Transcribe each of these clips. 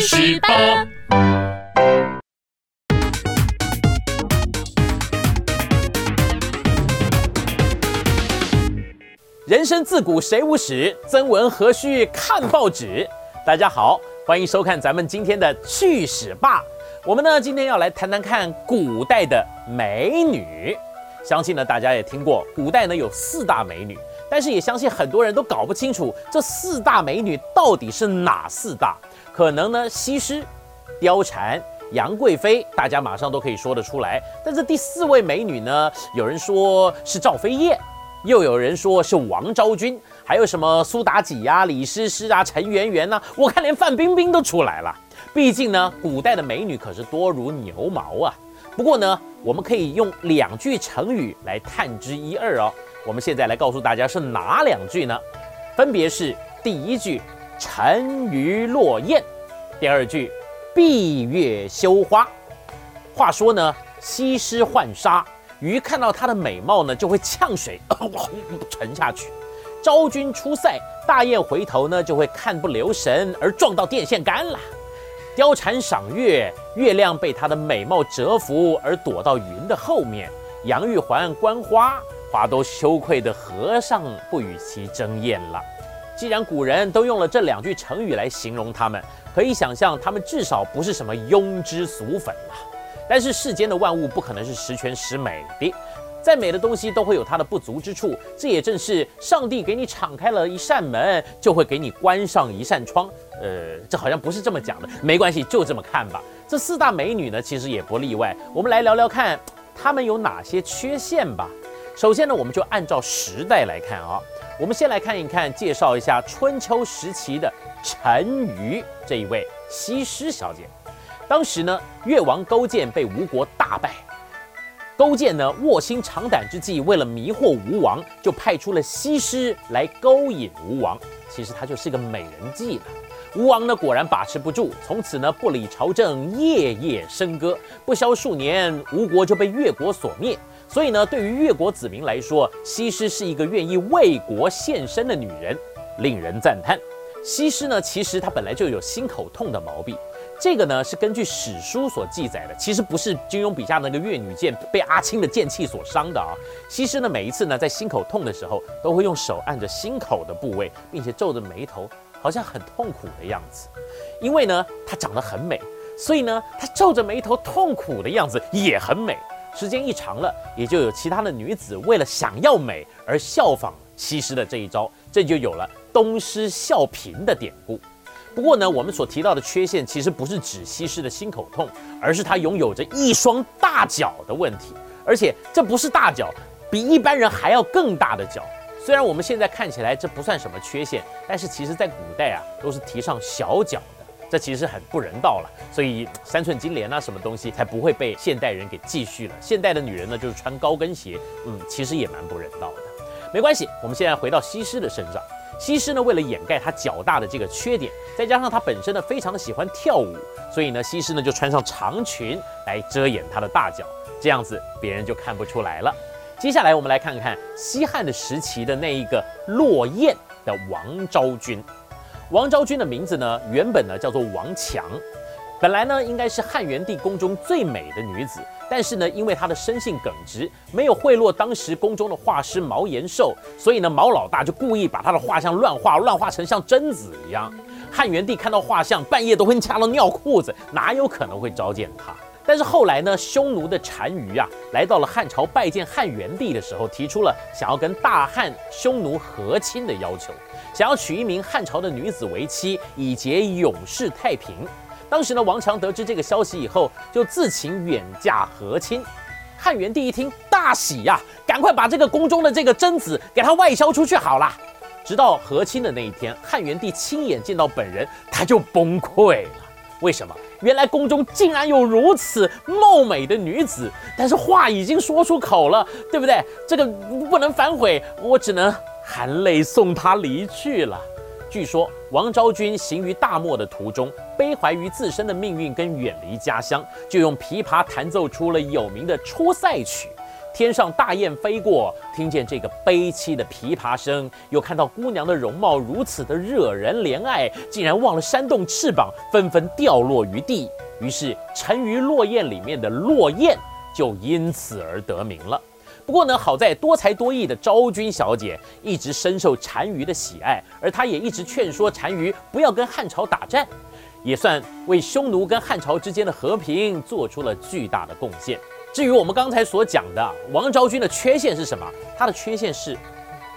去十八。人生自古谁无死，曾闻何须看报纸？大家好，欢迎收看咱们今天的趣史吧。我们呢今天要来谈谈看古代的美女。相信呢大家也听过，古代呢有四大美女，但是也相信很多人都搞不清楚这四大美女到底是哪四大。可能呢西施、貂蝉、杨贵妃，大家马上都可以说得出来。但是第四位美女呢，有人说是赵飞燕。又有人说是王昭君，还有什么苏妲己呀、李师师啊、陈圆圆呐？我看连范冰冰都出来了。毕竟呢，古代的美女可是多如牛毛啊。不过呢，我们可以用两句成语来探知一二哦。我们现在来告诉大家是哪两句呢？分别是第一句“沉鱼落雁”，第二句“闭月羞花”。话说呢，西施浣纱。鱼看到她的美貌呢，就会呛水，沉下去；昭君出塞，大雁回头呢，就会看不留神而撞到电线杆了；貂蝉赏月，月亮被她的美貌折服而躲到云的后面；杨玉环观花，花都羞愧的合上，不与其争艳了。既然古人都用了这两句成语来形容他们，可以想象他们至少不是什么庸脂俗粉了。但是世间的万物不可能是十全十美的，再美的东西都会有它的不足之处。这也正是上帝给你敞开了一扇门，就会给你关上一扇窗。呃，这好像不是这么讲的，没关系，就这么看吧。这四大美女呢，其实也不例外。我们来聊聊看，她们有哪些缺陷吧。首先呢，我们就按照时代来看啊。我们先来看一看，介绍一下春秋时期的陈馀这一位西施小姐。当时呢，越王勾践被吴国大败，勾践呢卧薪尝胆之际，为了迷惑吴王，就派出了西施来勾引吴王。其实他就是个美人计了。吴王呢果然把持不住，从此呢不理朝政，夜夜笙歌。不消数年，吴国就被越国所灭。所以呢，对于越国子民来说，西施是一个愿意为国献身的女人，令人赞叹。西施呢，其实她本来就有心口痛的毛病。这个呢是根据史书所记载的，其实不是金庸笔下那个越女剑被阿青的剑气所伤的啊。西施呢每一次呢在心口痛的时候，都会用手按着心口的部位，并且皱着眉头，好像很痛苦的样子。因为呢她长得很美，所以呢她皱着眉头痛苦的样子也很美。时间一长了，也就有其他的女子为了想要美而效仿西施的这一招，这就有了东施效颦的典故。不过呢，我们所提到的缺陷其实不是指西施的心口痛，而是她拥有着一双大脚的问题。而且这不是大脚，比一般人还要更大的脚。虽然我们现在看起来这不算什么缺陷，但是其实在古代啊，都是提倡小脚，这其实很不人道了。所以三寸金莲啊，什么东西才不会被现代人给继续了？现代的女人呢，就是穿高跟鞋，嗯，其实也蛮不人道的。没关系，我们现在回到西施的身上。西施呢，为了掩盖她脚大的这个缺点，再加上她本身呢非常的喜欢跳舞，所以呢，西施呢就穿上长裙来遮掩她的大脚，这样子别人就看不出来了。接下来我们来看看西汉的时期的那一个落雁的王昭君。王昭君的名字呢，原本呢叫做王强。本来呢，应该是汉元帝宫中最美的女子，但是呢，因为她的生性耿直，没有贿赂当时宫中的画师毛延寿，所以呢，毛老大就故意把她的画像乱画，乱画成像贞子一样。汉元帝看到画像，半夜都会掐到尿裤子，哪有可能会召见她？但是后来呢，匈奴的单于啊，来到了汉朝拜见汉元帝的时候，提出了想要跟大汉匈奴和亲的要求，想要娶一名汉朝的女子为妻，以结永世太平。当时呢，王强得知这个消息以后，就自请远嫁和亲。汉元帝一听大喜呀，赶快把这个宫中的这个贞子给他外销出去好了。直到和亲的那一天，汉元帝亲眼见到本人，他就崩溃了。为什么？原来宫中竟然有如此貌美的女子，但是话已经说出口了，对不对？这个不能反悔，我只能含泪送她离去了。据说王昭君行于大漠的途中，悲怀于自身的命运跟远离家乡，就用琵琶弹奏出了有名的《出塞曲》。天上大雁飞过，听见这个悲凄的琵琶声，又看到姑娘的容貌如此的惹人怜爱，竟然忘了扇动翅膀，纷纷掉落于地。于是沉鱼落雁里面的落雁就因此而得名了。不过呢，好在多才多艺的昭君小姐一直深受单于的喜爱，而她也一直劝说单于不要跟汉朝打战，也算为匈奴跟汉朝之间的和平做出了巨大的贡献。至于我们刚才所讲的王昭君的缺陷是什么？她的缺陷是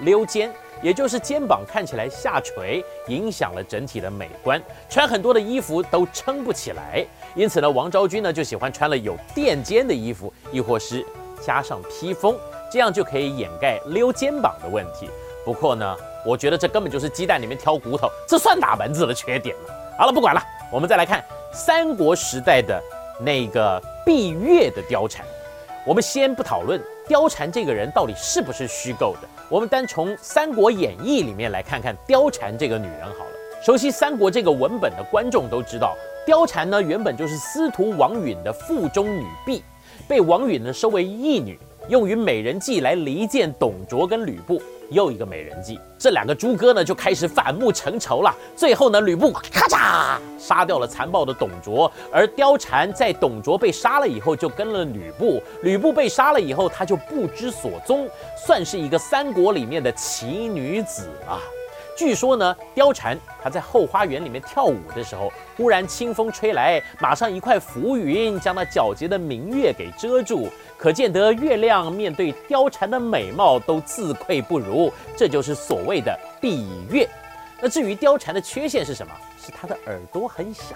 溜肩，也就是肩膀看起来下垂，影响了整体的美观，穿很多的衣服都撑不起来。因此呢，王昭君呢就喜欢穿了有垫肩的衣服，亦或是加上披风，这样就可以掩盖溜肩膀的问题。不过呢，我觉得这根本就是鸡蛋里面挑骨头，这算哪门子的缺点呢？好了，不管了，我们再来看三国时代的那个闭月的貂蝉。我们先不讨论貂蝉这个人到底是不是虚构的，我们单从《三国演义》里面来看看貂蝉这个女人好了。熟悉三国这个文本的观众都知道，貂蝉呢原本就是司徒王允的腹中女婢，被王允呢收为义女，用于美人计来离间董卓跟吕布。又一个美人计，这两个猪哥呢就开始反目成仇了。最后呢，吕布咔嚓杀掉了残暴的董卓，而貂蝉在董卓被杀了以后就跟了吕布。吕布被杀了以后，他就不知所踪，算是一个三国里面的奇女子啊。据说呢，貂蝉她在后花园里面跳舞的时候，忽然清风吹来，马上一块浮云将那皎洁的明月给遮住，可见得月亮面对貂蝉的美貌都自愧不如，这就是所谓的闭月。那至于貂蝉的缺陷是什么？是她的耳朵很小。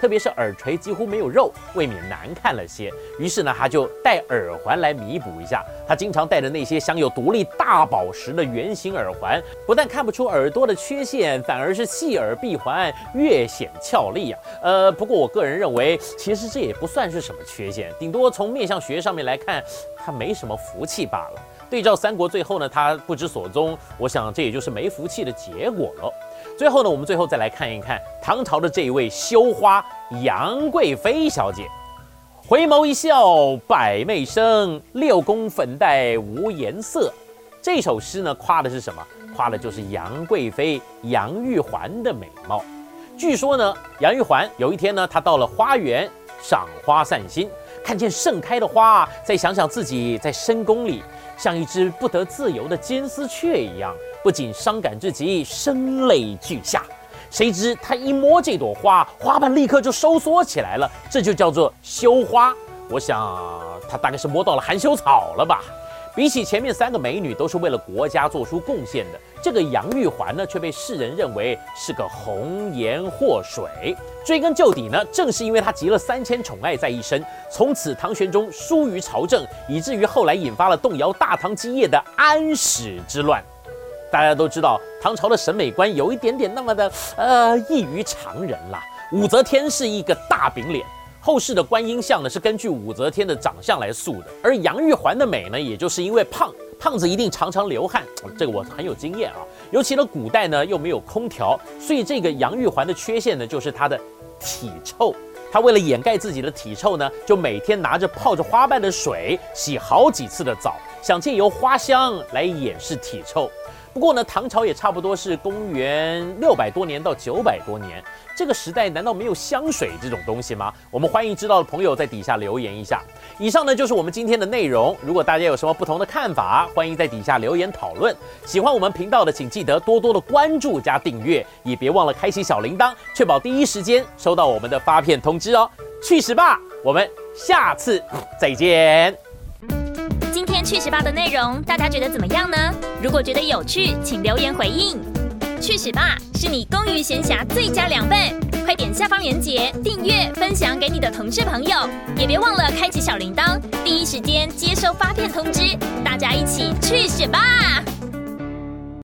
特别是耳垂几乎没有肉，未免难看了些。于是呢，他就戴耳环来弥补一下。他经常戴着那些镶有独立大宝石的圆形耳环，不但看不出耳朵的缺陷，反而是细耳闭环越显俏丽啊。呃，不过我个人认为，其实这也不算是什么缺陷，顶多从面相学上面来看，他没什么福气罢了。对照三国，最后呢，他不知所踪，我想这也就是没福气的结果了。最后呢，我们最后再来看一看唐朝的这一位羞花杨贵妃小姐，回眸一笑百媚生，六宫粉黛无颜色。这首诗呢，夸的是什么？夸的就是杨贵妃杨玉环的美貌。据说呢，杨玉环有一天呢，她到了花园赏花散心，看见盛开的花，再想想自己在深宫里，像一只不得自由的金丝雀一样。不仅伤感至极，声泪俱下。谁知他一摸这朵花，花瓣立刻就收缩起来了，这就叫做羞花。我想他大概是摸到了含羞草了吧。比起前面三个美女都是为了国家做出贡献的，这个杨玉环呢，却被世人认为是个红颜祸水。追根究底呢，正是因为她集了三千宠爱在一身，从此唐玄宗疏于朝政，以至于后来引发了动摇大唐基业的安史之乱。大家都知道，唐朝的审美观有一点点那么的呃异于常人啦。武则天是一个大饼脸，后世的观音像呢是根据武则天的长相来塑的。而杨玉环的美呢，也就是因为胖，胖子一定常常流汗，这个我很有经验啊。尤其呢古代呢又没有空调，所以这个杨玉环的缺陷呢就是她的体臭。她为了掩盖自己的体臭呢，就每天拿着泡着花瓣的水洗好几次的澡，想借由花香来掩饰体臭。不过呢，唐朝也差不多是公元六百多年到九百多年，这个时代难道没有香水这种东西吗？我们欢迎知道的朋友在底下留言一下。以上呢就是我们今天的内容。如果大家有什么不同的看法，欢迎在底下留言讨论。喜欢我们频道的，请记得多多的关注加订阅，也别忘了开启小铃铛，确保第一时间收到我们的发片通知哦。去死吧，我们下次再见。今天趣十八的内容，大家觉得怎么样呢？如果觉得有趣，请留言回应。趣十八是你公余闲暇最佳良伴，快点下方链接订阅分享给你的同事朋友，也别忘了开启小铃铛，第一时间接收发片通知。大家一起去十八。